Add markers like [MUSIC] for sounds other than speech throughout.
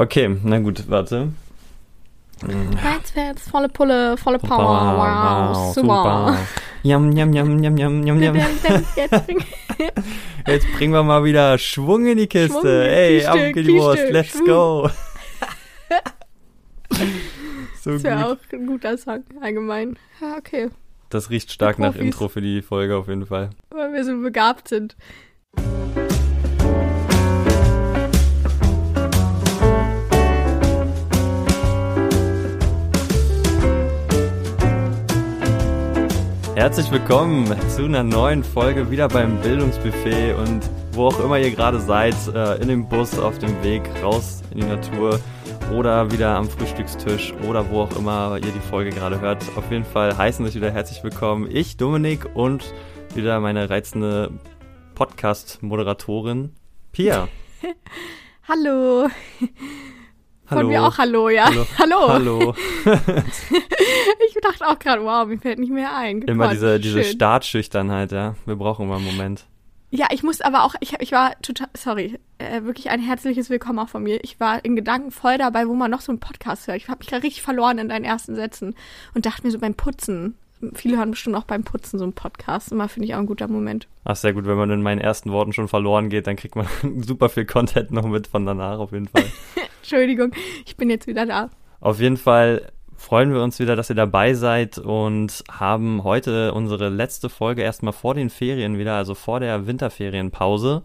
Okay, na gut, warte. Jetzt wird's volle Pulle, volle Power. Wow, wow super. Yum, yum, yum, yum, yum, yum, yum. Jetzt, [LAUGHS] bring Jetzt bringen wir mal wieder Schwung in die Kiste. Schwung, Ey, ab geht die Wurst, let's Schwung. go. [LAUGHS] so Das wäre auch ein guter Song, allgemein. Ja, okay. Das riecht stark nach. Intro für die Folge auf jeden Fall. Weil wir so begabt sind. Herzlich willkommen zu einer neuen Folge wieder beim Bildungsbuffet und wo auch immer ihr gerade seid, äh, in dem Bus, auf dem Weg raus in die Natur oder wieder am Frühstückstisch oder wo auch immer ihr die Folge gerade hört. Auf jeden Fall heißen euch wieder herzlich willkommen. Ich, Dominik und wieder meine reizende Podcast-Moderatorin Pia. [LAUGHS] Hallo. Von Hallo. mir auch Hallo, ja. Hallo. [LAUGHS] Hallo. Hallo. [LAUGHS] Ich dachte auch gerade, wow, mir fällt nicht mehr ein. Immer Gott, diese, diese schön. Startschüchternheit, ja. Wir brauchen immer einen Moment. Ja, ich muss aber auch, ich, ich war total, sorry, äh, wirklich ein herzliches Willkommen auch von mir. Ich war in Gedanken voll dabei, wo man noch so einen Podcast hört. Ich habe mich gerade richtig verloren in deinen ersten Sätzen und dachte mir so beim Putzen. Viele hören bestimmt auch beim Putzen so einen Podcast. Immer finde ich auch ein guter Moment. Ach, sehr gut. Wenn man in meinen ersten Worten schon verloren geht, dann kriegt man [LAUGHS] super viel Content noch mit von danach auf jeden Fall. [LAUGHS] Entschuldigung, ich bin jetzt wieder da. Auf jeden Fall freuen wir uns wieder, dass ihr dabei seid und haben heute unsere letzte Folge erstmal vor den Ferien wieder, also vor der Winterferienpause.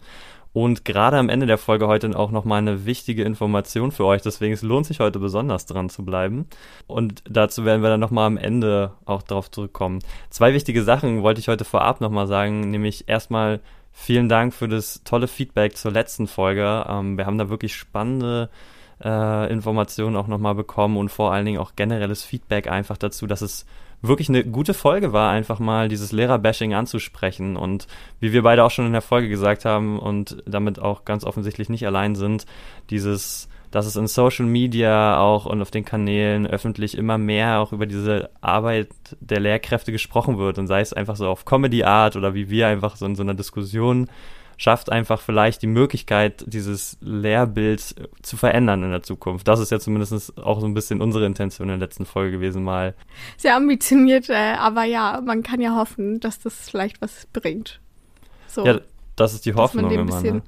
Und gerade am Ende der Folge heute auch nochmal eine wichtige Information für euch. Deswegen es lohnt sich heute besonders dran zu bleiben. Und dazu werden wir dann nochmal am Ende auch darauf zurückkommen. Zwei wichtige Sachen wollte ich heute vorab nochmal sagen, nämlich erstmal vielen Dank für das tolle Feedback zur letzten Folge. Ähm, wir haben da wirklich spannende äh, Informationen auch nochmal bekommen und vor allen Dingen auch generelles Feedback einfach dazu, dass es wirklich eine gute Folge war, einfach mal dieses Lehrerbashing anzusprechen. Und wie wir beide auch schon in der Folge gesagt haben und damit auch ganz offensichtlich nicht allein sind, dieses, dass es in Social Media auch und auf den Kanälen öffentlich immer mehr auch über diese Arbeit der Lehrkräfte gesprochen wird. Und sei es einfach so auf Comedy-Art oder wie wir einfach so in so einer Diskussion schafft einfach vielleicht die Möglichkeit, dieses Lehrbild zu verändern in der Zukunft. Das ist ja zumindest auch so ein bisschen unsere Intention in der letzten Folge gewesen, mal. Sehr ambitioniert, äh, aber ja, man kann ja hoffen, dass das vielleicht was bringt. So, Ja, das ist die man Hoffnung ein immer. bisschen. Ne?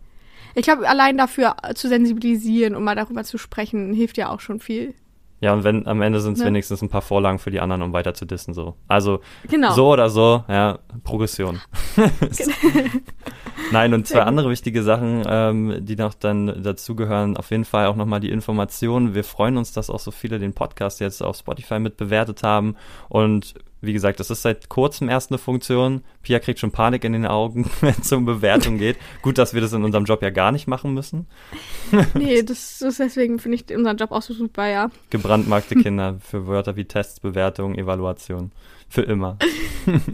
Ich glaube, allein dafür zu sensibilisieren und mal darüber zu sprechen, hilft ja auch schon viel. Ja, und wenn am Ende sind es Ne? wenigstens ein paar Vorlagen für die anderen, um weiter zu dissen. So. Also Genau. so oder so, ja, Progression. [LAUGHS] [LAUGHS] [LAUGHS] Nein, und zwei andere wichtige Sachen, ähm, die noch dann dazugehören, auf jeden Fall auch nochmal die Informationen. Wir freuen uns, dass auch so viele den Podcast jetzt auf Spotify mit bewertet haben. Und wie gesagt, das ist seit kurzem erst eine Funktion. Pia kriegt schon Panik in den Augen, [LAUGHS] wenn es um Bewertung [LAUGHS] geht. Gut, dass wir das in unserem Job ja gar nicht machen müssen. [LAUGHS] Nee, das ist deswegen finde ich unseren Job auch so super, ja. Gebrandmarkte Kinder für Wörter wie Tests, Bewertung, Evaluation. Für immer.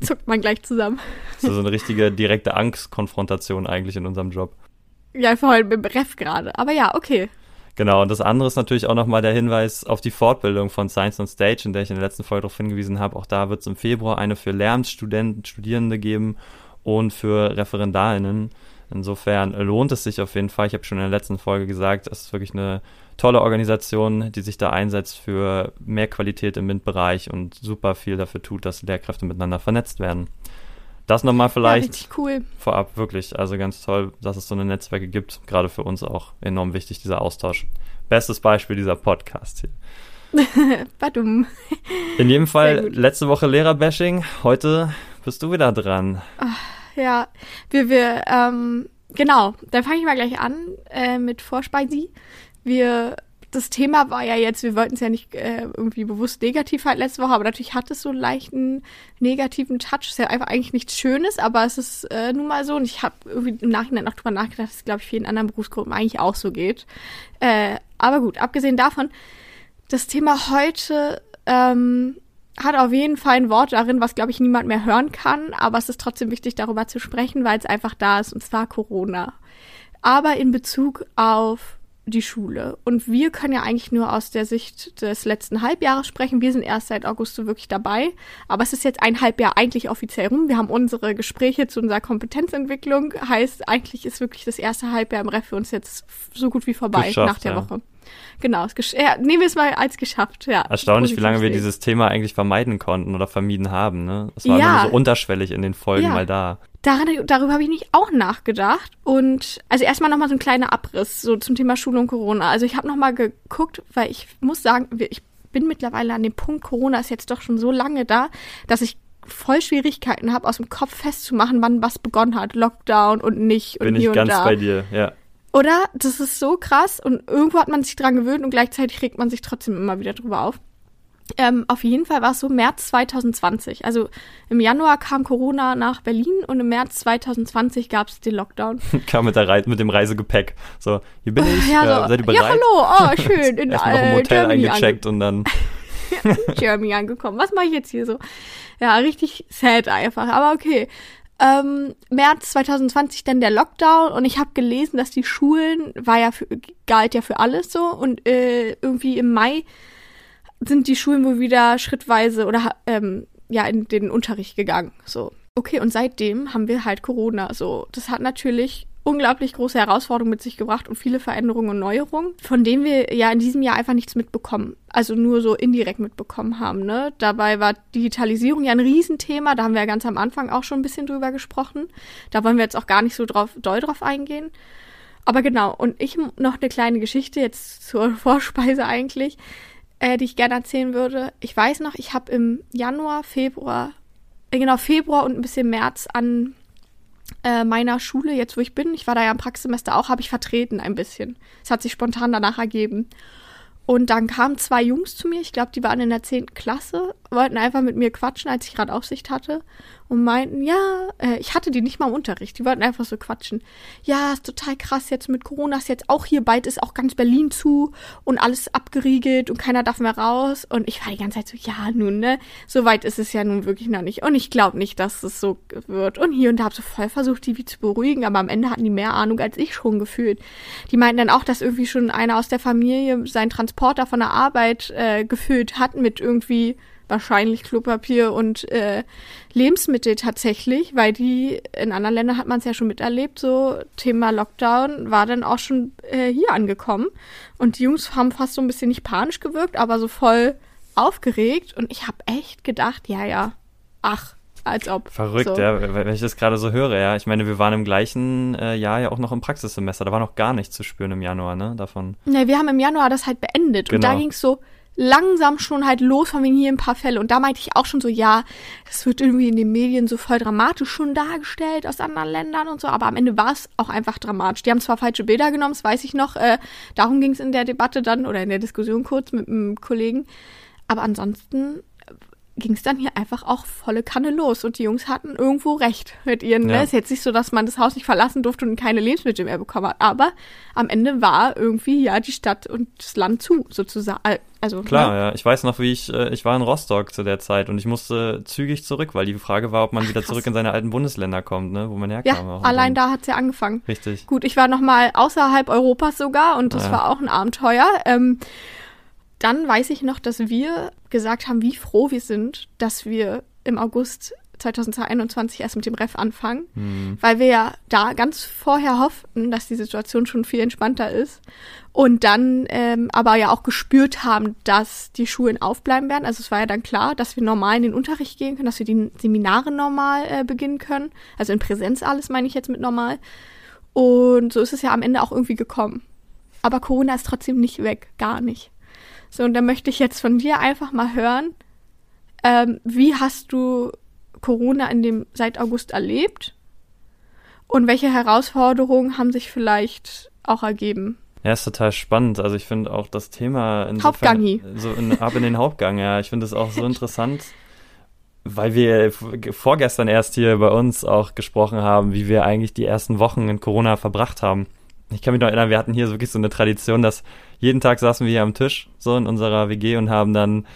Zuckt man gleich zusammen. So, so eine richtige direkte Angstkonfrontation eigentlich in unserem Job. Ja, vor allem im Ref gerade. Aber ja, okay. Genau, und das andere ist natürlich auch nochmal der Hinweis auf die Fortbildung von Science on Stage, in der ich in der letzten Folge darauf hingewiesen habe. Auch da wird es im Februar eine für Lehramtsstudenten, Studierende geben und für ReferendarInnen. Insofern lohnt es sich auf jeden Fall. Ich habe schon in der letzten Folge gesagt, es ist wirklich eine tolle Organisation, die sich da einsetzt für mehr Qualität im MINT-Bereich und super viel dafür tut, dass Lehrkräfte miteinander vernetzt werden. Das nochmal Ja, vielleicht richtig cool. vorab wirklich. Also ganz toll, dass es so eine Netzwerke gibt. Gerade für uns auch enorm wichtig, dieser Austausch. Bestes Beispiel dieser Podcast hier. [LAUGHS] Badum. In jedem Fall letzte Woche Lehrerbashing. Heute bist du wieder dran. Ja, wir, wir, ähm, genau, dann fange ich mal gleich an äh, mit Vorspeisi. Wir, das Thema war ja jetzt, wir wollten es ja nicht äh, irgendwie bewusst negativ halt letzte Woche, aber natürlich hat es so einen leichten negativen Touch. Ist ja einfach eigentlich nichts Schönes, aber es ist äh, nun mal so. Und ich habe irgendwie im Nachhinein noch drüber nachgedacht, dass es, glaube ich, vielen anderen Berufsgruppen eigentlich auch so geht. Äh, aber gut, abgesehen davon, das Thema heute ähm, hat auf jeden Fall ein Wort darin, was, glaube ich, niemand mehr hören kann. Aber es ist trotzdem wichtig, darüber zu sprechen, weil es einfach da ist, und zwar Corona. Aber in Bezug auf die Schule. Und wir können ja eigentlich nur aus der Sicht des letzten Halbjahres sprechen. Wir sind erst seit August so wirklich dabei. Aber es ist jetzt ein Halbjahr eigentlich offiziell rum. Wir haben unsere Gespräche zu unserer Kompetenzentwicklung. Heißt, eigentlich ist wirklich das erste Halbjahr im Ref für uns jetzt so gut wie vorbei Geschafft, nach der ja. Woche. Genau. Ja, nehmen wir es mal als geschafft, ja. Erstaunlich, wie lange wir dieses Thema eigentlich vermeiden konnten oder vermieden haben, ne? Es war ja. nur so unterschwellig in den Folgen ja. mal da. Daran, darüber habe ich nicht auch nachgedacht. Und also erstmal nochmal so ein kleiner Abriss so zum Thema Schule und Corona. Also ich habe nochmal geguckt, weil ich muss sagen, ich bin mittlerweile an dem Punkt, Corona ist jetzt doch schon so lange da, dass ich voll Schwierigkeiten habe, aus dem Kopf festzumachen, wann was begonnen hat. Lockdown und nicht und Bin hier ich ganz da. bei dir, ja. Oder? Das ist so krass und irgendwo hat man sich dran gewöhnt und gleichzeitig regt man sich trotzdem immer wieder drüber auf. Ähm, auf jeden Fall war es so März 2020. Also im Januar kam Corona nach Berlin und im März 2020 gab es den Lockdown. [LAUGHS] kam mit, der Re mit dem Reisegepäck. So, hier bin ich, ja, so, seid ihr bereit? Ja, hallo, oh, [LAUGHS] schön. In Erstmal noch im Hotel Germany eingecheckt und dann... [LAUGHS] in Germany angekommen. Was mache ich jetzt hier so? Ja, richtig sad einfach, aber okay. Ähm, März 2020 dann der Lockdown und ich habe gelesen, dass die Schulen, war ja für, galt ja für alles so und äh, irgendwie im Mai sind die Schulen wohl wieder schrittweise oder ähm, ja in den Unterricht gegangen. So. Okay, und seitdem haben wir halt Corona. So, das hat natürlich unglaublich große Herausforderungen mit sich gebracht und viele Veränderungen und Neuerungen, von denen wir ja in diesem Jahr einfach nichts mitbekommen. Also nur so indirekt mitbekommen haben. Ne? Dabei war Digitalisierung ja ein Riesenthema. Da haben wir ja ganz am Anfang auch schon ein bisschen drüber gesprochen. Da wollen wir jetzt auch gar nicht so drauf, doll drauf eingehen. Aber genau, und ich noch eine kleine Geschichte jetzt zur [LAUGHS] Vorspeise eigentlich äh, die ich gerne erzählen würde. Ich weiß noch, ich habe im Januar, Februar, äh, genau Februar und ein bisschen März an äh, meiner Schule, jetzt wo ich bin, ich war da ja im Praxissemester auch, habe ich vertreten ein bisschen. Es hat sich spontan danach ergeben. Und dann kamen zwei Jungs zu mir, ich glaube, die waren in der 10. Klasse, wollten einfach mit mir quatschen, als ich gerade Aufsicht hatte und meinten, ja, äh, ich hatte die nicht mal im Unterricht, die wollten einfach so quatschen. Ja, ist total krass jetzt mit Corona, ist jetzt auch hier, bald ist auch ganz Berlin zu und alles abgeriegelt und keiner darf mehr raus. Und ich war die ganze Zeit so, ja, nun, ne, so weit ist es ja nun wirklich noch nicht. Und ich glaube nicht, dass es so wird. Und hier und da habe so voll versucht, die wie zu beruhigen, aber am Ende hatten die mehr Ahnung als ich schon gefühlt. Die meinten dann auch, dass irgendwie schon einer aus der Familie seinen Transporter von der Arbeit äh, gefüllt hat mit irgendwie wahrscheinlich Klopapier und äh, Lebensmittel tatsächlich, weil die in anderen Ländern hat man es ja schon miterlebt, so Thema Lockdown war dann auch schon äh, hier angekommen und die Jungs haben fast so ein bisschen nicht panisch gewirkt, aber so voll aufgeregt und ich habe echt gedacht, ja, ja, ach, als ob. Verrückt, so. ja, wenn ich das gerade so höre, ja. Ich meine, wir waren im gleichen äh, Jahr ja auch noch im Praxissemester, da war noch gar nichts zu spüren im Januar, ne, davon. Ne, wir haben im Januar das halt beendet genau. und da genau. ging es so langsam schon halt los von wegen hier ein paar Fälle. Und da meinte ich auch schon so, ja, das wird irgendwie in den Medien so voll dramatisch schon dargestellt aus anderen Ländern und so. Aber am Ende war es auch einfach dramatisch. Die haben zwar falsche Bilder genommen, das weiß ich noch. Äh, darum ging es in der Debatte dann oder in der Diskussion kurz mit einem Kollegen. Aber ansonsten ging es dann hier einfach auch volle Kanne los und die Jungs hatten irgendwo recht mit ihren. Ne? Ja. Ne? Es ist jetzt nicht so, dass man das Haus nicht verlassen durfte und keine Lebensmittel mehr bekommen hat, aber am Ende war irgendwie ja die Stadt und das Land zu sozusagen. Also klar, ne? ja. Ich weiß noch, wie ich äh, ich war in Rostock zu der Zeit und ich musste zügig zurück, weil die Frage war, ob man Ach, wieder krass. zurück in seine alten Bundesländer kommt, ne, wo man herkam. Ja, allein da hat's ja angefangen. Richtig. Gut, ich war noch mal außerhalb Europas sogar und das ja. war auch ein Abenteuer. Ähm, dann weiß ich noch, dass wir gesagt haben, wie froh wir sind, dass wir im August 2021 erst mit dem Ref anfangen, mhm. weil wir ja da ganz vorher hofften, dass die Situation schon viel entspannter ist und dann ähm, aber ja auch gespürt haben, dass die Schulen aufbleiben werden. Also es war ja dann klar, dass wir normal in den Unterricht gehen können, dass wir die Seminare normal äh, beginnen können, also in Präsenz alles meine ich jetzt mit normal. Und so ist es ja am Ende auch irgendwie gekommen. Aber Corona ist trotzdem nicht weg, gar nicht. So, und da möchte ich jetzt von dir einfach mal hören, ähm, wie hast du Corona in dem seit August erlebt? Und welche Herausforderungen haben sich vielleicht auch ergeben? Ja, ist total spannend. Also ich finde auch das Thema insofern, Hauptgang so in, ab in den Hauptgang, ja. Ich finde es auch so interessant, weil wir vorgestern erst hier bei uns auch gesprochen haben, wie wir eigentlich die ersten Wochen in Corona verbracht haben. Ich kann mich noch erinnern, wir hatten hier wirklich so eine Tradition, dass jeden Tag saßen wir hier am Tisch, so in unserer WG und haben dann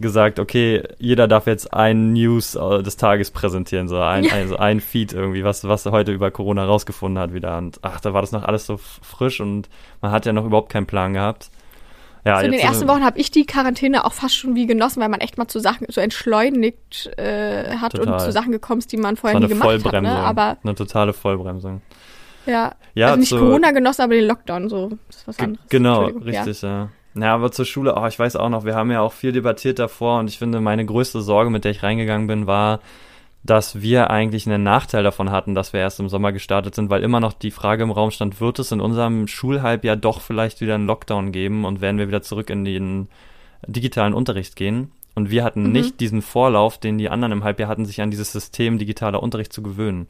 gesagt, okay, jeder darf jetzt ein News äh, des Tages präsentieren, so ein, [LAUGHS] also ein Feed irgendwie, was, was er heute über Corona rausgefunden hat wieder. Und ach, da war das noch alles so frisch und man hat ja noch überhaupt keinen Plan gehabt. Ja, so in den ersten Wochen habe ich die Quarantäne auch fast schon wie genossen, weil man echt mal zu Sachen so entschleunigt äh, hat total. und zu Sachen gekommen ist, die man vorher nie gemacht hat. Ne? Aber eine totale Vollbremsung. Ja, ja also nicht Corona genossen, aber den Lockdown so. Das ist was anderes. Genau, richtig, ja. ja. Ja, aber zur Schule, oh, ich weiß auch noch, wir haben ja auch viel debattiert davor und ich finde, meine größte Sorge, mit der ich reingegangen bin, war, dass wir eigentlich einen Nachteil davon hatten, dass wir erst im Sommer gestartet sind, weil immer noch die Frage im Raum stand, wird es in unserem Schulhalbjahr doch vielleicht wieder einen Lockdown geben und werden wir wieder zurück in den digitalen Unterricht gehen? Und wir hatten mhm. nicht diesen Vorlauf, den die anderen im Halbjahr hatten, sich an dieses System digitaler Unterricht zu gewöhnen.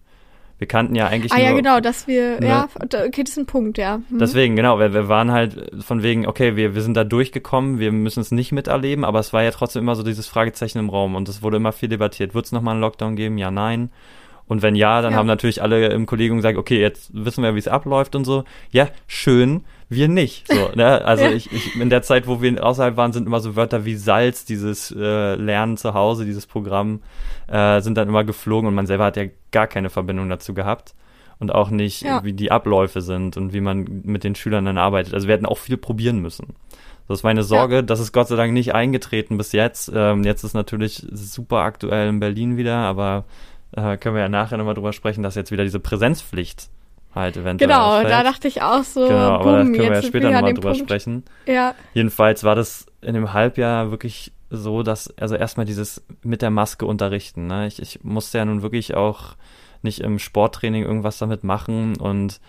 Wir kannten ja eigentlich. Ah nur, ja, genau, dass wir, ne, ja, okay, das ist ein Punkt, ja. Mhm. Deswegen, genau, wir, wir waren halt von wegen, okay, wir, wir sind da durchgekommen, wir müssen es nicht miterleben, aber es war ja trotzdem immer so dieses Fragezeichen im Raum und es wurde immer viel debattiert. Wird es nochmal einen Lockdown geben? Ja, nein. Und wenn ja, dann ja. haben natürlich alle im Kollegium gesagt, okay, jetzt wissen wir, wie es abläuft und so. Ja, schön wir nicht. So, ne? Also [LAUGHS] ja. ich, ich, in der Zeit, wo wir außerhalb waren, sind immer so Wörter wie Salz, dieses äh, Lernen zu Hause, dieses Programm, äh, sind dann immer geflogen und man selber hat ja gar keine Verbindung dazu gehabt. Und auch nicht, ja. wie die Abläufe sind und wie man mit den Schülern dann arbeitet. Also wir hätten auch viel probieren müssen. Das war eine Sorge, ja. das ist Gott sei Dank nicht eingetreten bis jetzt. Ähm, jetzt ist natürlich super aktuell in Berlin wieder, aber äh, können wir ja nachher nochmal drüber sprechen, dass jetzt wieder diese Präsenzpflicht halt eventuell. Genau, ausfällt. da dachte ich auch so. Genau, aber boom, da können wir ja später nochmal drüber Punkt. sprechen. Ja. Jedenfalls war das in dem Halbjahr wirklich so, dass, also erstmal dieses mit der Maske unterrichten, ne? Ich, ich musste ja nun wirklich auch nicht im Sporttraining irgendwas damit machen und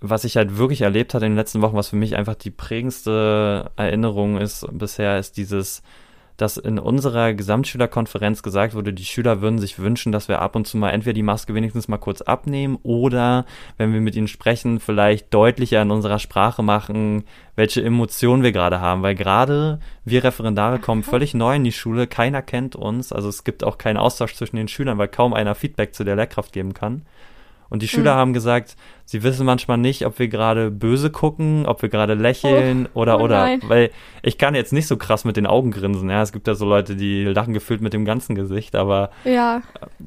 was ich halt wirklich erlebt hatte in den letzten Wochen, was für mich einfach die prägendste Erinnerung ist bisher, ist dieses dass in unserer Gesamtschülerkonferenz gesagt wurde, die Schüler würden sich wünschen, dass wir ab und zu mal entweder die Maske wenigstens mal kurz abnehmen oder, wenn wir mit ihnen sprechen, vielleicht deutlicher in unserer Sprache machen, welche Emotionen wir gerade haben. Weil gerade wir Referendare kommen völlig neu in die Schule, keiner kennt uns, also es gibt auch keinen Austausch zwischen den Schülern, weil kaum einer Feedback zu der Lehrkraft geben kann. Und die Schüler mhm. haben gesagt, sie wissen manchmal nicht, ob wir gerade böse gucken, ob wir gerade lächeln oh, oder oh oder. Nein. Weil ich kann jetzt nicht so krass mit den Augen grinsen. Ja, es gibt ja so Leute, die lachen gefühlt mit dem ganzen Gesicht, aber. Ja.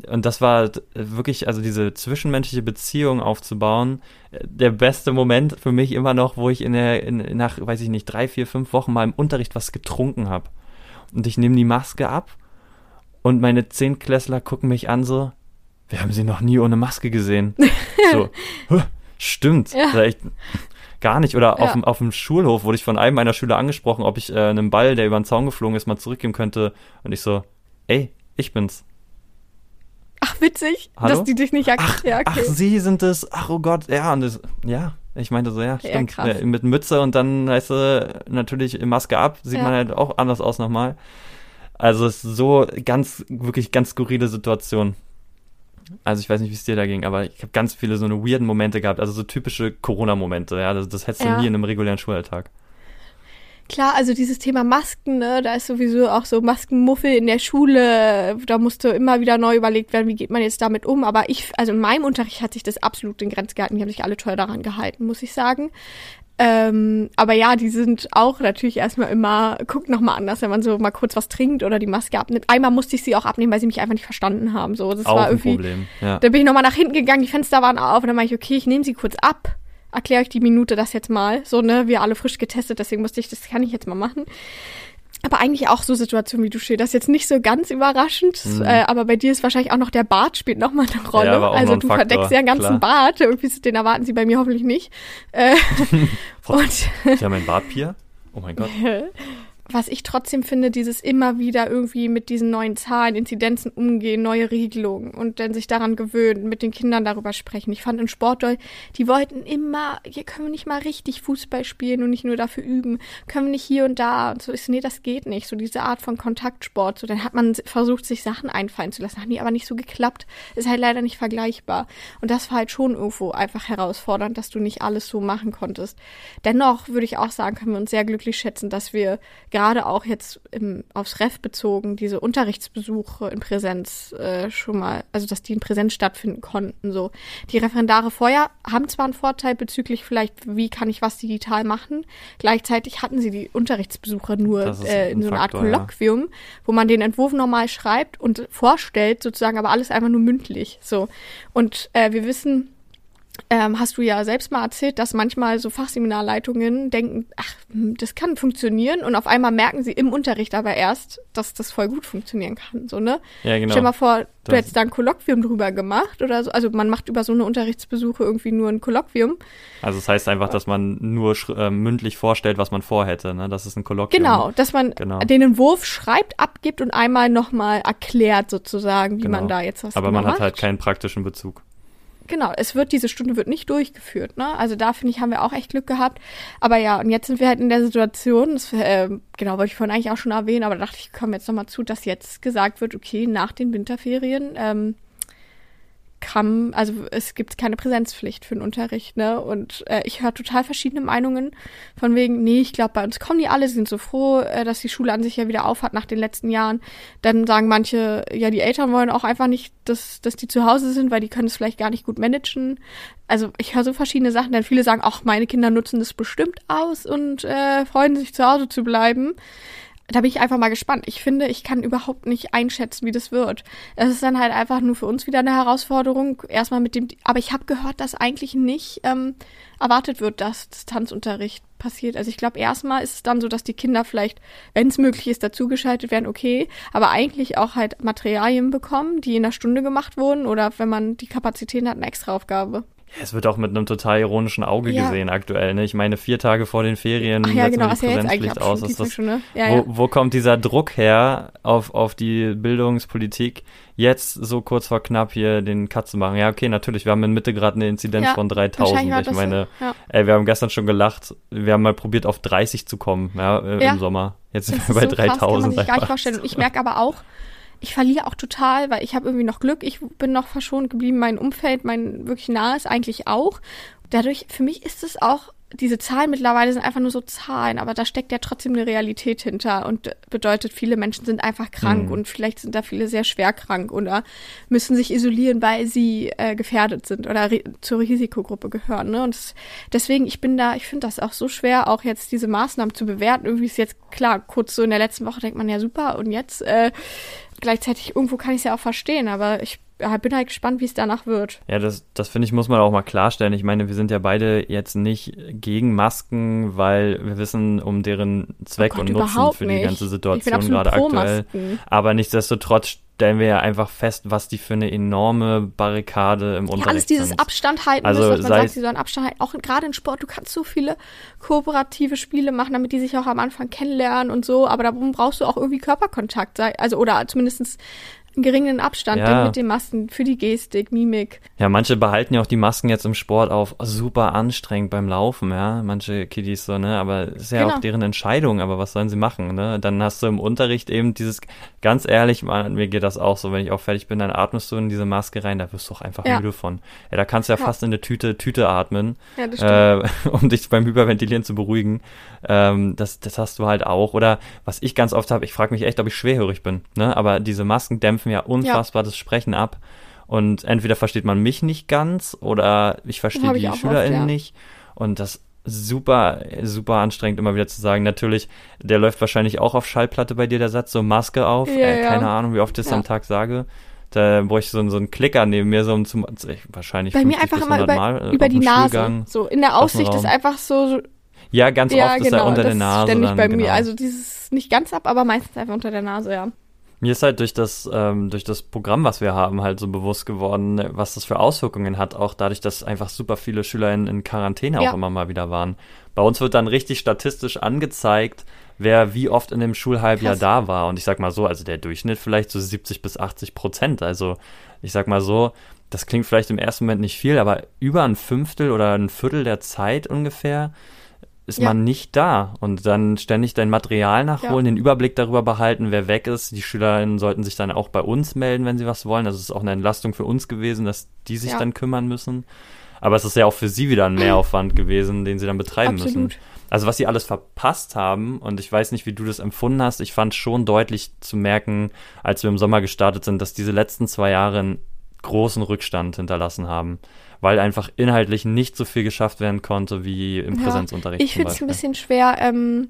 Und das war wirklich, also diese zwischenmenschliche Beziehung aufzubauen, der beste Moment für mich immer noch, wo ich in der, in, nach, weiß ich nicht, drei, vier, fünf Wochen mal im Unterricht was getrunken habe. Und ich nehme die Maske ab und meine Zehntklässler gucken mich an so, wir haben sie noch nie ohne Maske gesehen. [LAUGHS] so, stimmt. Ja. Echt, gar nicht. Oder ja. auf, dem, auf dem Schulhof wurde ich von einem meiner Schüler angesprochen, ob ich äh, einen Ball, der über den Zaun geflogen ist, mal zurückgeben könnte. Und ich so, ey, ich bin's. Ach, witzig, Hallo? dass die dich nicht ach, ja, okay. ach, sie sind es. Ach, oh Gott, ja, und das, ja, ich meinte so, ja, stimmt. Ja, mit Mütze und dann heißt du natürlich Maske ab, sieht man halt auch anders aus nochmal. Also es ist so ganz, wirklich ganz skurrile Situation. Also ich weiß nicht, wie es dir da ging, aber ich habe ganz viele so eine weirden Momente gehabt, also so typische Corona-Momente, ja, das, das hättest du ja. nie in einem regulären Schulalltag. Klar, also dieses Thema Masken, ne, da ist sowieso auch so Maskenmuffel in der Schule, da musste immer wieder neu überlegt werden, wie geht man jetzt damit um. Aber ich, also in meinem Unterricht hat sich das absolut in Grenzen gehalten, die haben sich alle toll daran gehalten, muss ich sagen. Ähm, aber ja, die sind auch natürlich erstmal immer, guckt nochmal anders, wenn man so mal kurz was trinkt oder die Maske abnimmt. Einmal musste ich sie auch abnehmen, weil sie mich einfach nicht verstanden haben. So, das auch war irgendwie. Problem, ja. Da bin ich nochmal nach hinten gegangen, die Fenster waren auf und dann meinte ich, okay, ich nehme sie kurz ab. Erkläre euch die Minute das jetzt mal. So, ne, wir alle frisch getestet, deswegen musste ich, das kann ich jetzt mal machen. Aber eigentlich auch so Situationen, wie du stehst. Das ist jetzt nicht so ganz überraschend, mhm. äh, aber bei dir ist wahrscheinlich auch noch der Bart spielt noch mal eine Rolle. Ja, also du Faktor, verdeckst ja einen ganzen klar. Bart. Irgendwie, den erwarten sie bei mir hoffentlich nicht. Äh, [LAUGHS] [LAUGHS] und ich habe ein Bartpier. Oh mein Gott. [LAUGHS] was ich trotzdem finde, dieses immer wieder irgendwie mit diesen neuen Zahlen, Inzidenzen umgehen, neue Regelungen und dann sich daran gewöhnen, mit den Kindern darüber sprechen. Ich fand in Sportdoll, die wollten immer, hier können wir nicht mal richtig Fußball spielen und nicht nur dafür üben, können wir nicht hier und da und so ist, nee, das geht nicht. So diese Art von Kontaktsport. So, dann hat man versucht, sich Sachen einfallen zu lassen, haben die aber nicht so geklappt. Ist halt leider nicht vergleichbar. Und das war halt schon irgendwo einfach herausfordernd, dass du nicht alles so machen konntest. Dennoch würde ich auch sagen, können wir uns sehr glücklich schätzen, dass wir gerade auch jetzt im, aufs Ref bezogen, diese Unterrichtsbesuche in Präsenz äh, schon mal, also dass die in Präsenz stattfinden konnten. So. Die Referendare vorher haben zwar einen Vorteil bezüglich vielleicht, wie kann ich was digital machen, gleichzeitig hatten sie die Unterrichtsbesuche nur äh, in so einer Art Kolloquium, ja. wo man den Entwurf normal schreibt und vorstellt, sozusagen, aber alles einfach nur mündlich. So. Und äh, wir wissen, ähm, hast du ja selbst mal erzählt, dass manchmal so Fachseminarleitungen denken, ach, hm, das kann funktionieren und auf einmal merken sie im Unterricht aber erst, dass das voll gut funktionieren kann, so, ne? Ja, genau. Stell mal vor, du Das- hättest da ein Kolloquium drüber gemacht oder so. Also man macht über so eine Unterrichtsbesuche irgendwie nur ein Kolloquium. Also es heißt einfach, dass man nur äh, mündlich vorstellt, was man vorhätte. Ne? Das ist ein Kolloquium. Genau, dass man Genau. den Entwurf schreibt, abgibt und einmal nochmal erklärt sozusagen, wie Genau. man da jetzt was Aber genau man hat macht. halt keinen praktischen Bezug. Genau, es wird, diese Stunde wird nicht durchgeführt, ne? Also da finde ich, haben wir auch echt Glück gehabt. Aber ja, und jetzt sind wir halt in der Situation, das, äh, genau, wollte ich vorhin eigentlich auch schon erwähnen, aber da dachte ich, komme jetzt nochmal zu, dass jetzt gesagt wird, okay, nach den Winterferien, ähm, kann, also es gibt keine Präsenzpflicht für den Unterricht, ne? Und äh, ich höre total verschiedene Meinungen von wegen, nee, ich glaube, bei uns kommen die alle, sind so froh, äh, dass die Schule an sich ja wieder aufhat nach den letzten Jahren. Dann sagen manche, ja, die Eltern wollen auch einfach nicht, dass, dass die zu Hause sind, weil die können es vielleicht gar nicht gut managen. Also ich höre so verschiedene Sachen, denn viele sagen, ach, meine Kinder nutzen das bestimmt aus und äh, freuen sich zu Hause zu bleiben da bin ich einfach mal gespannt. Ich finde, ich kann überhaupt nicht einschätzen, wie das wird. Es ist dann halt einfach nur für uns wieder eine Herausforderung. Erstmal mit dem, aber ich habe gehört, dass eigentlich nicht ähm, erwartet wird, dass Distanzunterricht passiert. Also ich glaube, erstmal ist es dann so, dass die Kinder vielleicht, wenn es möglich ist, dazugeschaltet werden, okay, aber eigentlich auch halt Materialien bekommen, die in der Stunde gemacht wurden oder wenn man die Kapazitäten hat, eine Extraaufgabe. Ja, es wird auch mit einem total ironischen Auge Ja. gesehen aktuell. Ne? Ich meine, vier Tage vor den Ferien Ach ja, genau, die Präsenzpflicht aus. Ist das, schon, ne? Ja, wo, wo kommt dieser Druck her auf, auf die Bildungspolitik, jetzt so kurz vor knapp hier den Cut zu machen? Ja, okay, natürlich, wir haben in Mitte gerade eine Inzidenz von wahrscheinlich 3000. war Ich so, meine, ja. ey, wir haben gestern schon gelacht, wir haben mal probiert auf 30 zu kommen, ja, äh, im Sommer. Jetzt sind wir bei so krass, kann man 3000. sich gar nicht vorstellen. Ich merke aber auch, ich verliere auch total, weil ich habe irgendwie noch Glück. Ich bin noch verschont geblieben. Mein Umfeld, mein wirklich nahes eigentlich auch. Dadurch, für mich ist es auch, diese Zahlen mittlerweile sind einfach nur so Zahlen, aber da steckt ja trotzdem eine Realität hinter und bedeutet, viele Menschen sind einfach krank Mhm. und vielleicht sind da viele sehr schwer krank oder müssen sich isolieren, weil sie äh, gefährdet sind oder zur Risikogruppe gehören. Ne? Und das, deswegen, ich bin da, ich finde das auch so schwer, auch jetzt diese Maßnahmen zu bewerten. Irgendwie ist jetzt klar, kurz so in der letzten Woche denkt man ja super und jetzt äh, gleichzeitig irgendwo kann ich es ja auch verstehen, aber ich bin halt gespannt, wie es danach wird. Ja, das, das finde ich, muss man auch mal klarstellen. Ich meine, wir sind ja beide jetzt nicht gegen Masken, weil wir wissen um deren Zweck Oh Gott, und Nutzen für die nicht. ganze Ich bin Situation gerade aktuell. Aber nichtsdestotrotz stellen wir ja einfach fest, was die für eine enorme Barrikade im Ja, Unterricht alles dieses sind. Abstand halten Also müssen, dass man sagt, sie sollen Abstand halten. Auch gerade in Sport, du kannst so viele kooperative Spiele machen, damit die sich auch am Anfang kennenlernen und so, aber darum brauchst du auch irgendwie Körperkontakt, also oder zumindest einen geringen Abstand Ja. mit den Masken für die Gestik, Mimik. Ja, manche behalten ja auch die Masken jetzt im Sport auf super anstrengend beim Laufen, ja. Manche Kiddies so, ne? Aber ist ja Genau. auch deren Entscheidung, aber was sollen sie machen, ne? Dann hast du im Unterricht eben dieses, ganz ehrlich, man, mir geht das auch so, wenn ich auch fertig bin, dann atmest du in diese Maske rein, da wirst du auch einfach Ja. müde von. Ja, da kannst du ja, Ja. fast in eine Tüte, Tüte atmen, äh, [LAUGHS] um dich beim Hyperventilieren zu beruhigen. Ähm, das, das hast du halt auch. Oder was ich ganz oft habe, ich frage mich echt, ob ich schwerhörig bin, ne? Aber diese Masken dämpfen ja unfassbar das Sprechen ab. Und entweder versteht man mich nicht ganz oder ich verstehe Hab ich die auch oft, SchülerInnen ja. nicht. Und das super, super anstrengend, immer wieder zu sagen. Natürlich, der läuft wahrscheinlich auch auf Schallplatte bei dir, der Satz, so Maske auf. Ja, äh, ja. keine Ahnung, wie oft ich das Ja. am Tag sage. Da bräuchte ich so, einen- so einen Klicker neben mir, so um zum, ich, wahrscheinlich Bei mir 50 einfach immer 100 über, Mal, äh, über die Nase. So in der Aussicht ist einfach so, Ja, ganz ja, oft ist genau, er unter das der Nase. ständig dann, bei genau. mir. Also dieses nicht ganz ab, aber meistens einfach unter der Nase, ja. Mir ist halt durch das, ähm, durch das Programm, was wir haben, halt so bewusst geworden, was das für Auswirkungen hat, auch dadurch, dass einfach super viele Schüler in, in Quarantäne Ja. auch immer mal wieder waren. Bei uns wird dann richtig statistisch angezeigt, wer wie oft in dem Schulhalbjahr Krass. da war. Und ich sag mal so, also der Durchschnitt vielleicht so 70 bis 80 Prozent. Also ich sag mal so, das klingt vielleicht im ersten Moment nicht viel, aber über ein Fünftel oder ein Viertel der Zeit ungefähr ist Ja. man nicht da und dann ständig dein Material nachholen, den Überblick darüber behalten, wer weg ist. Die SchülerInnen sollten sich dann auch bei uns melden, wenn sie was wollen. Also es ist auch eine Entlastung für uns gewesen, dass die sich Ja. dann kümmern müssen. Aber es ist ja auch für sie wieder ein Mehraufwand gewesen, den sie dann betreiben müssen. Absolut. Also was sie alles verpasst haben, und ich weiß nicht, wie du das empfunden hast, ich fand schon deutlich zu merken, als wir im Sommer gestartet sind, dass diese letzten zwei Jahre einen großen Rückstand hinterlassen haben, weil einfach inhaltlich nicht so viel geschafft werden konnte wie im Ja, Präsenzunterricht. Ich finde es ein bisschen schwer ähm,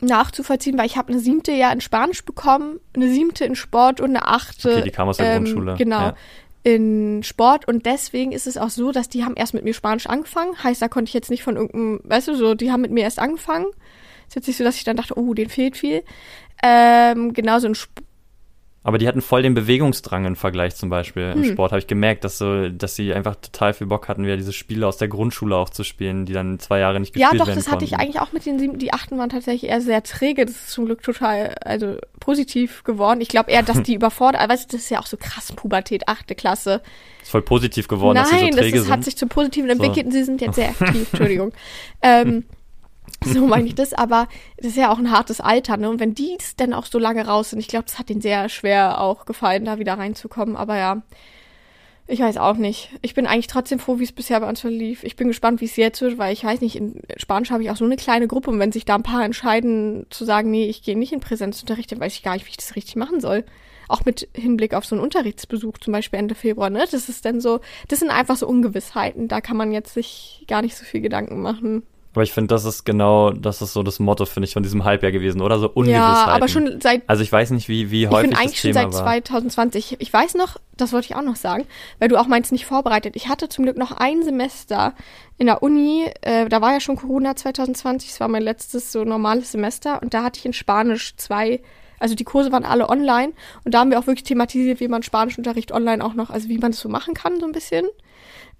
nachzuvollziehen, weil ich habe eine siebte ja in Spanisch bekommen, eine siebte in Sport und eine achte Okay, die kam aus der ähm, Grundschule. Genau. Ja. in Sport und deswegen ist es auch so, dass die haben erst mit mir Spanisch angefangen. Heißt, da konnte ich jetzt nicht von irgendeinem, weißt du, so, die haben mit mir erst angefangen. Ist jetzt nicht so, dass ich dann dachte, oh, denen fehlt viel. Ähm, genauso in Sport aber die hatten voll den Bewegungsdrang im Vergleich zum Beispiel im hm. Sport, habe ich gemerkt, dass so, dass sie einfach total viel Bock hatten, wieder diese Spiele aus der Grundschule auch zu spielen, die dann zwei Jahre nicht gespielt werden Ja, doch, das hatte ich eigentlich auch mit den sieben, die achten waren tatsächlich eher sehr träge. Das ist zum Glück total, also positiv geworden. Ich glaube eher, dass die [LAUGHS] überfordert, weißt du, das ist ja auch so krass, Pubertät, achte Klasse. Ist voll positiv geworden, Nein, dass sie so träge das ist, sind. hat sich zum Positiven entwickelt so. und sie sind jetzt sehr [LAUGHS] aktiv, Entschuldigung. ähm, [LAUGHS] [LAUGHS] so meine ich das, aber das ist ja auch ein hartes Alter, ne? Und wenn die dann auch so lange raus sind, ich glaube, das hat denen sehr schwer auch gefallen, da wieder reinzukommen. Aber ja, ich weiß auch nicht. Ich bin eigentlich trotzdem froh, wie es bisher bei uns verlief. Ich bin gespannt, wie es jetzt wird, weil ich weiß nicht, in Spanisch habe ich auch so eine kleine Gruppe und wenn sich da ein paar entscheiden zu sagen, nee, ich gehe nicht in Präsenzunterricht, dann weiß ich gar nicht, wie ich das richtig machen soll. Auch mit Hinblick auf so einen Unterrichtsbesuch, zum Beispiel Ende Februar, ne? Das ist dann so, das sind einfach so Ungewissheiten. Da kann man jetzt sich gar nicht so viel Gedanken machen. Aber ich finde, das ist genau, das ist so das Motto, finde ich, von diesem Halbjahr gewesen, oder? So Ungewissheiten. Ja, aber schon seit. Also ich weiß nicht, wie, wie häufig ich bin eigentlich schon seit 2020. Ich weiß noch, das wollte ich auch noch sagen, weil du auch meinst, nicht vorbereitet. Ich hatte zum Glück noch ein Semester in der Uni, äh, da war ja schon Corona 2020, es war mein letztes so normales Semester und da hatte ich in Spanisch zwei also die Kurse waren alle online und da haben wir auch wirklich thematisiert, wie man Spanischunterricht online auch noch, also wie man das so machen kann, so ein bisschen.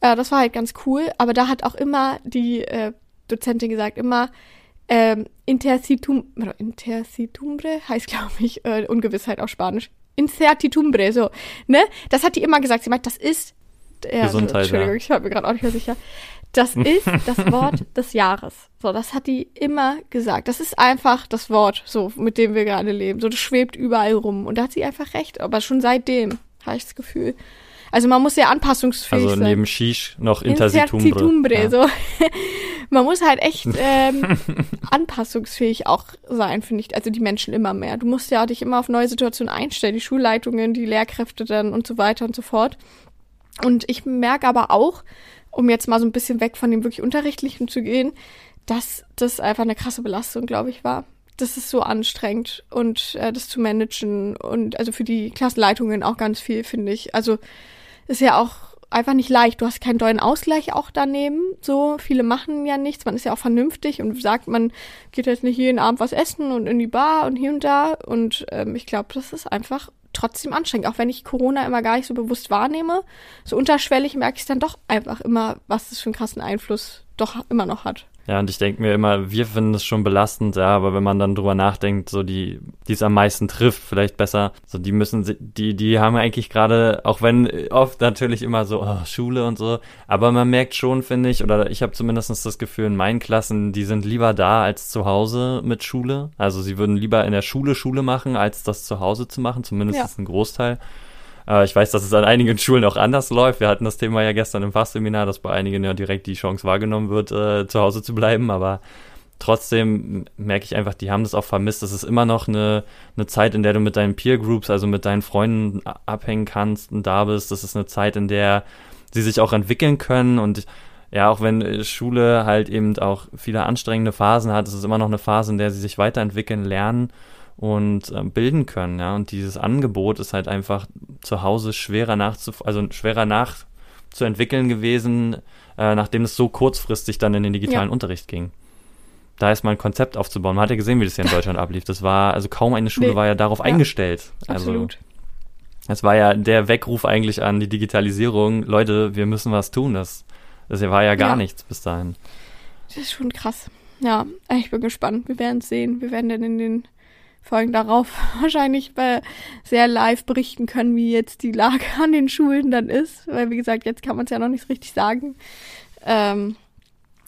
Äh, das war halt ganz cool, aber da hat auch immer die äh, Dozentin gesagt, immer ähm, Intercitum, Intercitumbre heißt, glaube ich, äh, Ungewissheit auf Spanisch. Incertitumbre, so, ne? Das hat die immer gesagt. Sie meint, das ist ja, Gesundheit, Entschuldigung, ja. ich war mir gerade auch nicht mehr sicher. Das [LAUGHS] ist das Wort des Jahres. So, das hat die immer gesagt. Das ist einfach das Wort, so, mit dem wir gerade leben. So, das schwebt überall rum. Und da hat sie einfach recht. Aber schon seitdem habe ich das Gefühl. Also man muss ja anpassungsfähig sein. Also neben Shish noch Intercitumbre. Intercitumbre, ja. so. [LAUGHS] man muss halt echt ähm, [LAUGHS] anpassungsfähig auch sein, finde ich. Also die Menschen immer mehr. Du musst ja dich immer auf neue Situationen einstellen. Die Schulleitungen, die Lehrkräfte dann und so weiter und so fort. Und ich merke aber auch, um jetzt mal so ein bisschen weg von dem wirklich Unterrichtlichen zu gehen, dass das einfach eine krasse Belastung, glaube ich, war das ist so anstrengend und äh, das zu managen und also für die Klassenleitungen auch ganz viel, finde ich. Also ist ja auch einfach nicht leicht. Du hast keinen dollen Ausgleich auch daneben. So, viele machen ja nichts. Man ist ja auch vernünftig und sagt, man geht jetzt nicht jeden Abend was essen und in die Bar und hier und da. Und ähm, ich glaube, das ist einfach trotzdem anstrengend. Auch wenn ich Corona immer gar nicht so bewusst wahrnehme, so unterschwellig merke ich dann doch einfach immer, was das für einen krassen Einfluss doch immer noch hat. Ja, und ich denke mir immer, wir finden es schon belastend, ja, aber wenn man dann drüber nachdenkt, so die, die es am meisten trifft, vielleicht besser, so die müssen, die, die haben eigentlich gerade, auch wenn oft natürlich immer so, oh, Schule und so, aber man merkt schon, finde ich, oder ich habe zumindest das Gefühl in meinen Klassen, die sind lieber da als zu Hause mit Schule. Also sie würden lieber in der Schule Schule machen, als das zu Hause zu machen, zumindest ja. ein Großteil. Äh, ich weiß, dass es an einigen Schulen auch anders läuft. Wir hatten das Thema ja gestern im Fachseminar, dass bei einigen ja direkt die Chance wahrgenommen wird, äh, zu Hause zu bleiben, aber trotzdem merke ich einfach, die haben das auch vermisst. Es ist immer noch eine, eine Zeit, in der du mit deinen Peer Groups, also mit deinen Freunden abhängen kannst und da bist. Das ist eine Zeit, in der sie sich auch entwickeln können und ja, auch wenn Schule halt eben auch viele anstrengende Phasen hat, ist es immer noch eine Phase, in der sie sich weiterentwickeln, lernen und äh, bilden können, ja. Und dieses Angebot ist halt einfach zu Hause schwerer nachzu, also schwerer nachzuentwickeln gewesen, äh, nachdem es so kurzfristig dann in den digitalen ja. Unterricht ging. Da ist mal ein Konzept aufzubauen. Man hat ja gesehen, wie das hier in Deutschland ablief. Das war, also kaum eine Schule nee. war ja darauf ja. eingestellt. Also, Absolut. Es war ja der Weckruf eigentlich an die Digitalisierung. Leute, wir müssen was tun. Das, das war ja gar ja. nichts bis dahin. Das ist schon krass. Ja, ich bin gespannt. Wir werden es sehen. Wir werden dann in den Folgen darauf [LAUGHS] wahrscheinlich sehr live berichten können, wie jetzt die Lage an den Schulen dann ist. Weil, wie gesagt, jetzt kann man es ja noch nicht richtig sagen. Ähm,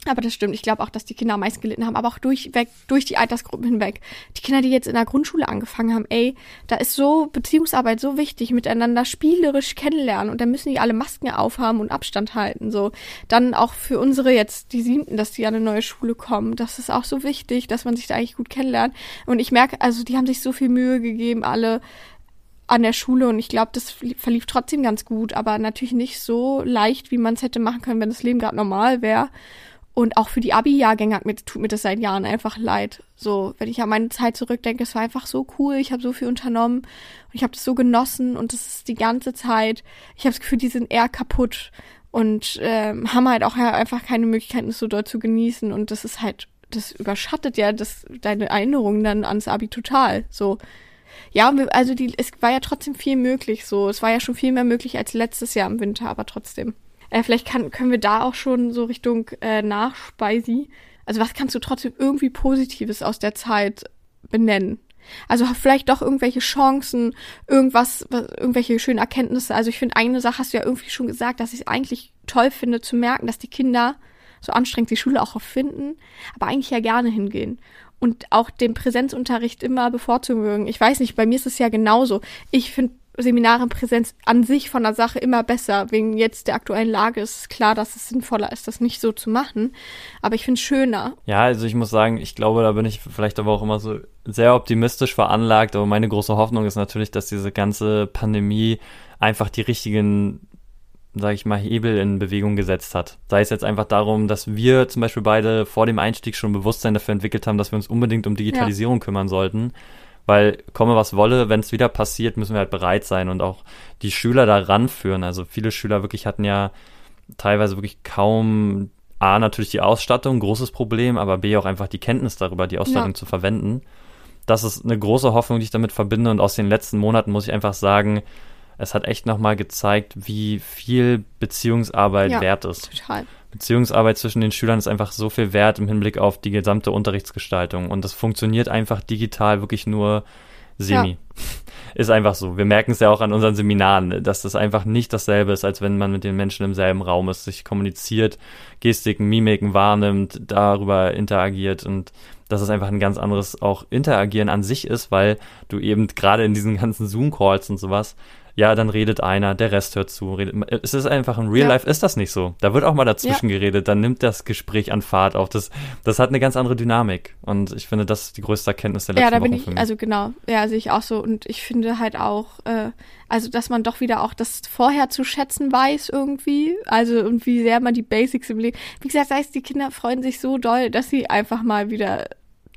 aber das stimmt. Ich glaube auch, dass die Kinder am meisten gelitten haben, aber auch durchweg, durch die Altersgruppen hinweg. Die Kinder, die jetzt in der Grundschule angefangen haben, ey, da ist so Beziehungsarbeit so wichtig, miteinander spielerisch kennenlernen und dann müssen die alle Masken aufhaben und Abstand halten, so. Dann auch für unsere jetzt, die Siebten, dass die an eine neue Schule kommen. Das ist auch so wichtig, dass man sich da eigentlich gut kennenlernt. Und ich merke, also die haben sich so viel Mühe gegeben, alle an der Schule und ich glaube, das verlief trotzdem ganz gut, aber natürlich nicht so leicht, wie man es hätte machen können, wenn das Leben gerade normal wäre. Und auch für die Abi-Jahrgänge tut mir das seit Jahren einfach leid. So, wenn ich an meine Zeit zurückdenke, es war einfach so cool, ich habe so viel unternommen und ich habe das so genossen und das ist die ganze Zeit. Ich habe das Gefühl, die sind eher kaputt und ähm, haben halt auch einfach keine Möglichkeiten, es so dort zu genießen. Und das ist halt, das überschattet ja das, deine Erinnerungen dann ans Abi total. So. Ja, also die, es war ja trotzdem viel möglich. So, es war ja schon viel mehr möglich als letztes Jahr im Winter, aber trotzdem. Äh, vielleicht kann, können wir da auch schon so Richtung äh, Nachspeisi. Also was kannst du trotzdem irgendwie Positives aus der Zeit benennen? Also vielleicht doch irgendwelche Chancen, irgendwas, irgendwelche schönen Erkenntnisse. Also ich finde, eine Sache hast du ja irgendwie schon gesagt, dass ich es eigentlich toll finde zu merken, dass die Kinder so anstrengend die Schule auch finden, aber eigentlich ja gerne hingehen und auch den Präsenzunterricht immer bevorzugen mögen. Ich weiß nicht, bei mir ist es ja genauso. Ich finde Seminare in Präsenz an sich von der Sache immer besser. Wegen jetzt der aktuellen Lage ist klar, dass es sinnvoller ist, das nicht so zu machen. Aber ich finde es schöner. Ja, also ich muss sagen, ich glaube, da bin ich vielleicht aber auch immer so sehr optimistisch veranlagt. Aber meine große Hoffnung ist natürlich, dass diese ganze Pandemie einfach die richtigen sage ich mal, Hebel in Bewegung gesetzt hat. Sei es jetzt einfach darum, dass wir zum Beispiel beide vor dem Einstieg schon Bewusstsein dafür entwickelt haben, dass wir uns unbedingt um Digitalisierung ja. kümmern sollten weil komme was wolle, wenn es wieder passiert, müssen wir halt bereit sein und auch die Schüler da ranführen. Also viele Schüler wirklich hatten ja teilweise wirklich kaum A, natürlich die Ausstattung, großes Problem, aber B, auch einfach die Kenntnis darüber, die Ausstattung ja. zu verwenden. Das ist eine große Hoffnung, die ich damit verbinde und aus den letzten Monaten muss ich einfach sagen, es hat echt nochmal gezeigt, wie viel Beziehungsarbeit ja, wert ist. Total. Beziehungsarbeit zwischen den Schülern ist einfach so viel wert im Hinblick auf die gesamte Unterrichtsgestaltung. Und das funktioniert einfach digital wirklich nur semi. Ja. Ist einfach so. Wir merken es ja auch an unseren Seminaren, dass das einfach nicht dasselbe ist, als wenn man mit den Menschen im selben Raum ist, sich kommuniziert, Gestiken, Mimiken wahrnimmt, darüber interagiert und dass es einfach ein ganz anderes auch Interagieren an sich ist, weil du eben gerade in diesen ganzen Zoom-Calls und sowas ja, dann redet einer, der Rest hört zu. Redet, es ist einfach, in Real ja. Life ist das nicht so. Da wird auch mal dazwischen ja. geredet, dann nimmt das Gespräch an Fahrt auf. Das, das hat eine ganz andere Dynamik. Und ich finde, das ist die größte Erkenntnis der letzten Ja, da bin Wochen ich, also genau, ja, sehe ich auch so. Und ich finde halt auch, äh, also dass man doch wieder auch das vorher zu schätzen weiß irgendwie. Also und wie sehr man die Basics im Leben. Wie gesagt, sei es, die Kinder freuen sich so doll, dass sie einfach mal wieder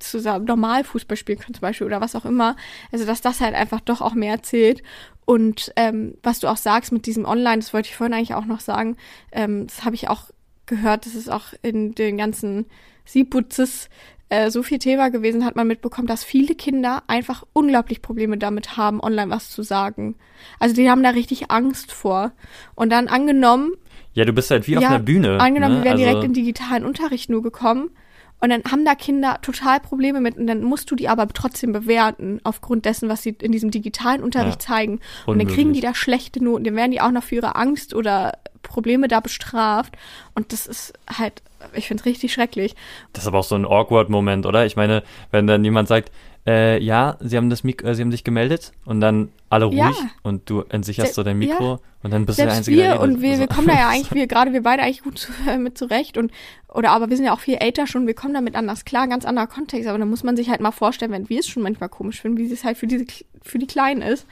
zusammen normal Fußball spielen können zum Beispiel oder was auch immer. Also dass das halt einfach doch auch mehr zählt. Und ähm, was du auch sagst mit diesem Online, das wollte ich vorhin eigentlich auch noch sagen, ähm, das habe ich auch gehört, das ist auch in den ganzen Siebutzes äh, so viel Thema gewesen, hat man mitbekommen, dass viele Kinder einfach unglaublich Probleme damit haben, online was zu sagen. Also die haben da richtig Angst vor. Und dann angenommen. Ja, du bist halt wie ja, auf einer Bühne. Angenommen, ne? wir wären also direkt in digitalen Unterricht nur gekommen und dann haben da Kinder total Probleme mit und dann musst du die aber trotzdem bewerten aufgrund dessen, was sie in diesem digitalen Unterricht ja, zeigen. Und dann kriegen die da schlechte Noten, dann werden die auch noch für ihre Angst oder Probleme da bestraft. Und das ist halt, ich finde es richtig schrecklich. Das ist aber auch so ein awkward Moment, oder? Ich meine, wenn dann jemand sagt, äh, ja, sie haben das Mik äh, sie haben sich gemeldet und dann alle ruhig ja. und du entsicherst so dein Mikro ja. und dann bist Selbst du der Einzige, wir der und wir, wir kommen da ja [LAUGHS] eigentlich, wir gerade wir beide eigentlich gut zu, äh, mit zurecht und oder aber wir sind ja auch viel älter schon, wir kommen damit anders klar, ganz anderer Kontext, aber da muss man sich halt mal vorstellen, wenn wir es schon manchmal komisch finden, wie es halt für diese für die Kleinen ist.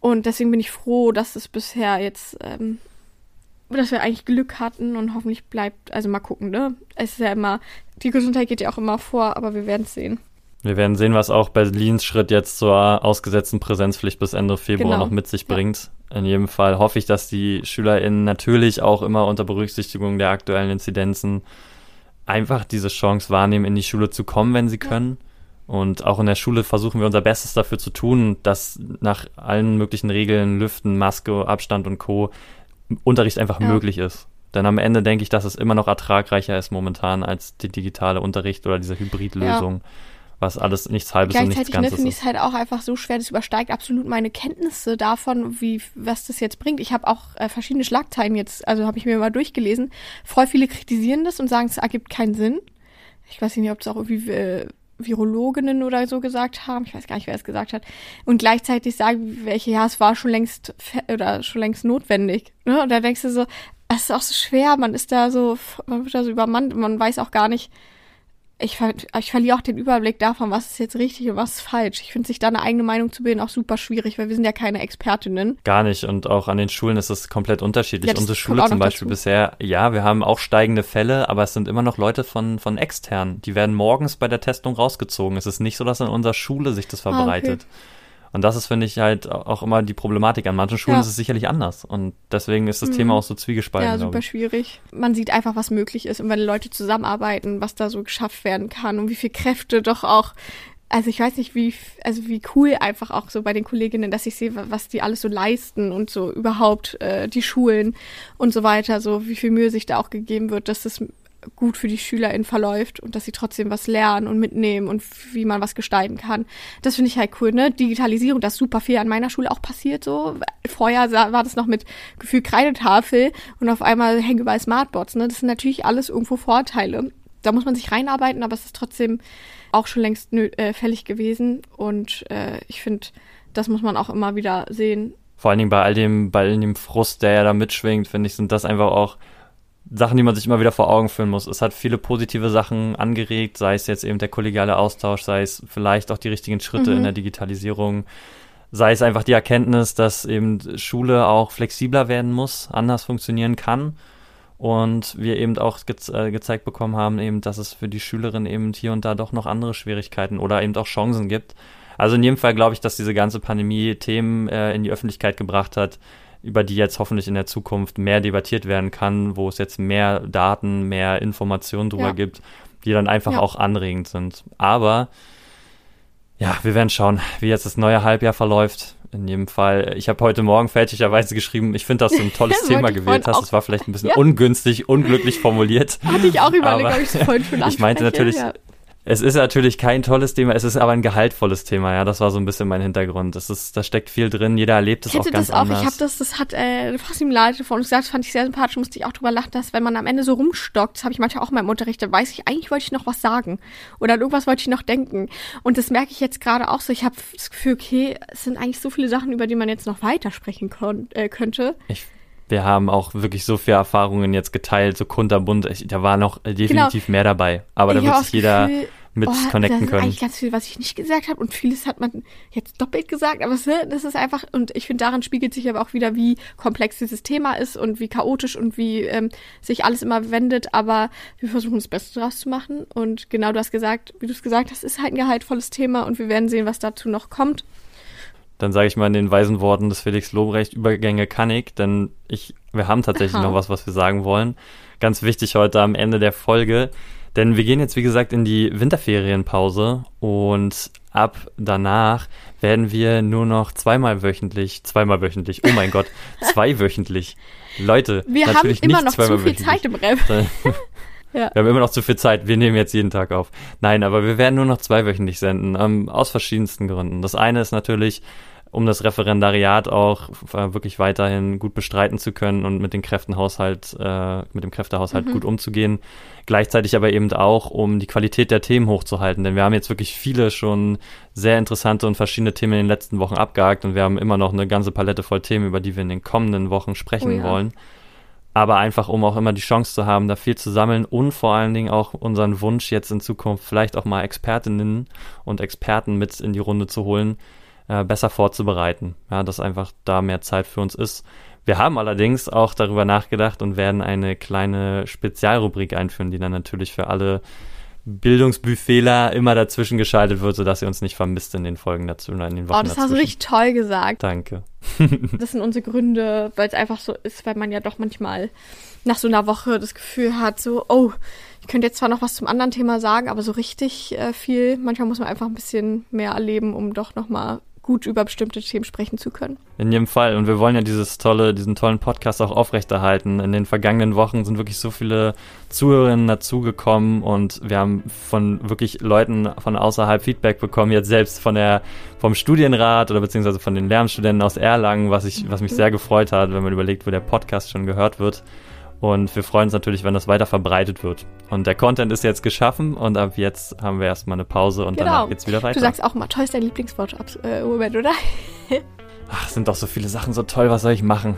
Und deswegen bin ich froh, dass es bisher jetzt ähm, dass wir eigentlich Glück hatten und hoffentlich bleibt, also mal gucken, ne? Es ist ja immer, die Gesundheit geht ja auch immer vor, aber wir werden es sehen. Wir werden sehen, was auch Berlins Schritt jetzt zur ausgesetzten Präsenzpflicht bis Ende Februar genau. noch mit sich bringt. Ja. In jedem Fall hoffe ich, dass die SchülerInnen natürlich auch immer unter Berücksichtigung der aktuellen Inzidenzen einfach diese Chance wahrnehmen, in die Schule zu kommen, wenn sie können. Und auch in der Schule versuchen wir unser Bestes dafür zu tun, dass nach allen möglichen Regeln, Lüften, Maske, Abstand und Co. Unterricht einfach ja. möglich ist. Denn am Ende denke ich, dass es immer noch ertragreicher ist momentan als die digitale Unterricht oder diese Hybridlösung. Ja was alles nichts halbes und nichts Ganzes ne, finde ich es halt auch einfach so schwer, das übersteigt absolut meine Kenntnisse davon, wie was das jetzt bringt. Ich habe auch äh, verschiedene Schlagzeilen jetzt, also habe ich mir mal durchgelesen. Voll viele kritisieren das und sagen, es ergibt keinen Sinn. Ich weiß nicht, ob es auch irgendwie äh, Virologinnen oder so gesagt haben. Ich weiß gar nicht, wer es gesagt hat. Und gleichzeitig sagen welche, ja, es war schon längst oder schon längst notwendig. Ne? Und da denkst du so, es ist auch so schwer, man ist da so, man wird da so übermannt, man weiß auch gar nicht, ich, ver ich verliere auch den Überblick davon, was ist jetzt richtig und was ist falsch. Ich finde sich da eine eigene Meinung zu bilden auch super schwierig, weil wir sind ja keine Expertinnen. Gar nicht. Und auch an den Schulen ist es komplett unterschiedlich. Ja, Unsere Schule zum Beispiel dazu. bisher, ja, wir haben auch steigende Fälle, aber es sind immer noch Leute von, von extern. Die werden morgens bei der Testung rausgezogen. Es ist nicht so, dass in unserer Schule sich das verbreitet. Ah, okay. Und das ist, finde ich, halt auch immer die Problematik. An manchen Schulen ja. ist es sicherlich anders. Und deswegen ist das mhm. Thema auch so zwiegespalten. Ja, super schwierig. Man sieht einfach, was möglich ist und wenn Leute zusammenarbeiten, was da so geschafft werden kann und wie viel Kräfte doch auch also ich weiß nicht, wie, also wie cool einfach auch so bei den Kolleginnen, dass ich sehe, was die alles so leisten und so überhaupt äh, die Schulen und so weiter, so wie viel Mühe sich da auch gegeben wird, dass das gut für die SchülerInnen verläuft und dass sie trotzdem was lernen und mitnehmen und wie man was gestalten kann. Das finde ich halt cool, ne? Digitalisierung, das super viel an meiner Schule auch passiert so. Vorher war das noch mit Gefühl Kreidetafel und auf einmal hängen überall Smartboards, ne? Das sind natürlich alles irgendwo Vorteile. Da muss man sich reinarbeiten, aber es ist trotzdem auch schon längst äh, fällig gewesen und äh, ich finde, das muss man auch immer wieder sehen. Vor allen Dingen bei all dem, bei all dem Frust, der ja da mitschwingt, finde ich, sind das einfach auch Sachen, die man sich immer wieder vor Augen führen muss. Es hat viele positive Sachen angeregt, sei es jetzt eben der kollegiale Austausch, sei es vielleicht auch die richtigen Schritte mhm. in der Digitalisierung, sei es einfach die Erkenntnis, dass eben Schule auch flexibler werden muss, anders funktionieren kann. Und wir eben auch ge äh, gezeigt bekommen haben, eben, dass es für die Schülerin eben hier und da doch noch andere Schwierigkeiten oder eben auch Chancen gibt. Also in jedem Fall glaube ich, dass diese ganze Pandemie Themen äh, in die Öffentlichkeit gebracht hat, über die jetzt hoffentlich in der Zukunft mehr debattiert werden kann, wo es jetzt mehr Daten, mehr Informationen drüber ja. gibt, die dann einfach ja. auch anregend sind. Aber ja, wir werden schauen, wie jetzt das neue Halbjahr verläuft. In jedem Fall, ich habe heute Morgen fälschlicherweise geschrieben, ich finde, dass du ein tolles [LAUGHS] Thema gewählt hast. Es war vielleicht ein bisschen [LAUGHS] ja. ungünstig, unglücklich formuliert. Hatte ich auch überlegt, ob ich es vorhin schon [LAUGHS] Ich meinte natürlich, ja. Es ist natürlich kein tolles Thema, es ist aber ein gehaltvolles Thema, ja. Das war so ein bisschen mein Hintergrund. Das ist, da steckt viel drin, jeder erlebt es auch ganz das auch. anders. Ich habe das, das hat äh, fast ihm leid von uns gesagt, das fand ich sehr sympathisch, musste ich auch drüber lachen, dass wenn man am Ende so rumstockt, das habe ich manchmal auch in meinem Unterricht, dann weiß ich, eigentlich wollte ich noch was sagen. Oder an irgendwas wollte ich noch denken. Und das merke ich jetzt gerade auch so. Ich habe das Gefühl, okay, es sind eigentlich so viele Sachen, über die man jetzt noch weitersprechen äh, könnte. Ich wir haben auch wirklich so viele Erfahrungen jetzt geteilt, so kunterbunt. Da war noch definitiv genau. mehr dabei. Aber ich da wird sich jeder Gefühl, mit oh, connecten können. Eigentlich ganz viel, was ich nicht gesagt habe und vieles hat man jetzt doppelt gesagt, aber das ist einfach und ich finde daran spiegelt sich aber auch wieder, wie komplex dieses Thema ist und wie chaotisch und wie ähm, sich alles immer wendet, aber wir versuchen das Beste draus zu machen und genau du hast gesagt, wie du es gesagt hast, ist halt ein gehaltvolles Thema und wir werden sehen, was dazu noch kommt. Dann sage ich mal in den weisen Worten des Felix Lobrecht, Übergänge kann ich, denn ich, wir haben tatsächlich Aha. noch was, was wir sagen wollen. Ganz wichtig heute am Ende der Folge denn wir gehen jetzt, wie gesagt, in die Winterferienpause und ab danach werden wir nur noch zweimal wöchentlich, zweimal wöchentlich, oh mein Gott, [LAUGHS] zweiwöchentlich. Leute, wir natürlich haben immer nicht noch zu viel Zeit im Rap. [LAUGHS] Ja. Wir haben immer noch zu viel Zeit. Wir nehmen jetzt jeden Tag auf. Nein, aber wir werden nur noch zweiwöchentlich senden, ähm, aus verschiedensten Gründen. Das eine ist natürlich, um das Referendariat auch äh, wirklich weiterhin gut bestreiten zu können und mit den Kräftenhaushalt, äh, mit dem Kräftehaushalt mhm. gut umzugehen. Gleichzeitig aber eben auch, um die Qualität der Themen hochzuhalten. Denn wir haben jetzt wirklich viele schon sehr interessante und verschiedene Themen in den letzten Wochen abgehakt und wir haben immer noch eine ganze Palette voll Themen, über die wir in den kommenden Wochen sprechen oh ja. wollen. Aber einfach, um auch immer die Chance zu haben, da viel zu sammeln und vor allen Dingen auch unseren Wunsch jetzt in Zukunft vielleicht auch mal Expertinnen und Experten mit in die Runde zu holen, äh, besser vorzubereiten. Ja, dass einfach da mehr Zeit für uns ist. Wir haben allerdings auch darüber nachgedacht und werden eine kleine Spezialrubrik einführen, die dann natürlich für alle Bildungsbuffetler immer dazwischen geschaltet wird, sodass ihr uns nicht vermisst in den Folgen dazu oder in den Wochen Oh, das dazwischen. hast du richtig toll gesagt. Danke. [LAUGHS] das sind unsere Gründe, weil es einfach so ist, weil man ja doch manchmal nach so einer Woche das Gefühl hat, so, oh, ich könnte jetzt zwar noch was zum anderen Thema sagen, aber so richtig äh, viel, manchmal muss man einfach ein bisschen mehr erleben, um doch nochmal gut über bestimmte Themen sprechen zu können. In jedem Fall. Und wir wollen ja dieses tolle, diesen tollen Podcast auch aufrechterhalten. In den vergangenen Wochen sind wirklich so viele Zuhörerinnen dazugekommen und wir haben von wirklich Leuten von außerhalb Feedback bekommen, jetzt selbst von der, vom Studienrat oder beziehungsweise von den Lehramtsstudenten aus Erlangen, was ich, was mich mhm. sehr gefreut hat, wenn man überlegt, wo der Podcast schon gehört wird. Und wir freuen uns natürlich, wenn das weiter verbreitet wird. Und der Content ist jetzt geschaffen und ab jetzt haben wir erstmal eine Pause und genau. danach geht's wieder weiter. Du sagst auch mal, toll ist dein Lieblingswort äh, Moment, oder? [LAUGHS] Ach, sind doch so viele Sachen so toll, was soll ich machen?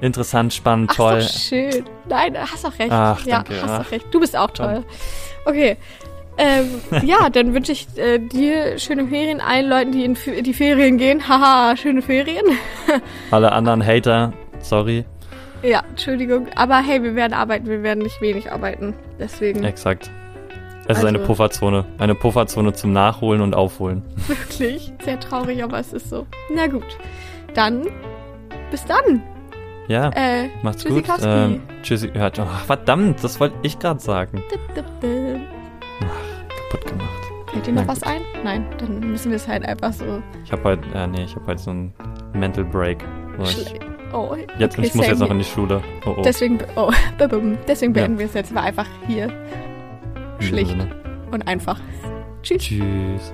Interessant, spannend, Ach, toll. Ist doch schön. Nein, hast doch recht. Ach, ja, danke. hast doch recht. Du bist auch toll. Okay. Ähm, [LAUGHS] ja, dann wünsche ich äh, dir schöne Ferien, allen Leuten, die in F- die Ferien gehen. Haha, schöne Ferien. [LAUGHS] Alle anderen Hater, sorry. Ja, Entschuldigung. Aber hey, wir werden arbeiten, wir werden nicht wenig arbeiten. Deswegen Exakt. Es ist eine Also- Pufferzone. Eine Pufferzone zum Nachholen und Aufholen. [LAUGHS] wirklich sehr traurig, aber es ist so. Na gut. Dann, bis dann. Ja, Äh, macht's gut. Tschüssikowski. Ähm, tschüssi. Ja, ach, verdammt, das wollte ich gerade sagen. Dip, dip, dip. Kaputt gemacht. Fällt dir noch was ein? Nein, dann müssen wir es halt einfach so. Ich habe heute, ja, nee, ich habe heute so einen Mental Break. So, ich, Oh, jetzt, okay, ich muss jetzt noch in die Schule. Oh, oh. Deswegen, oh, [LAUGHS] deswegen Ja. beenden wir es jetzt mal einfach hier. Schlicht und einfach. Tschüss. Tschüss.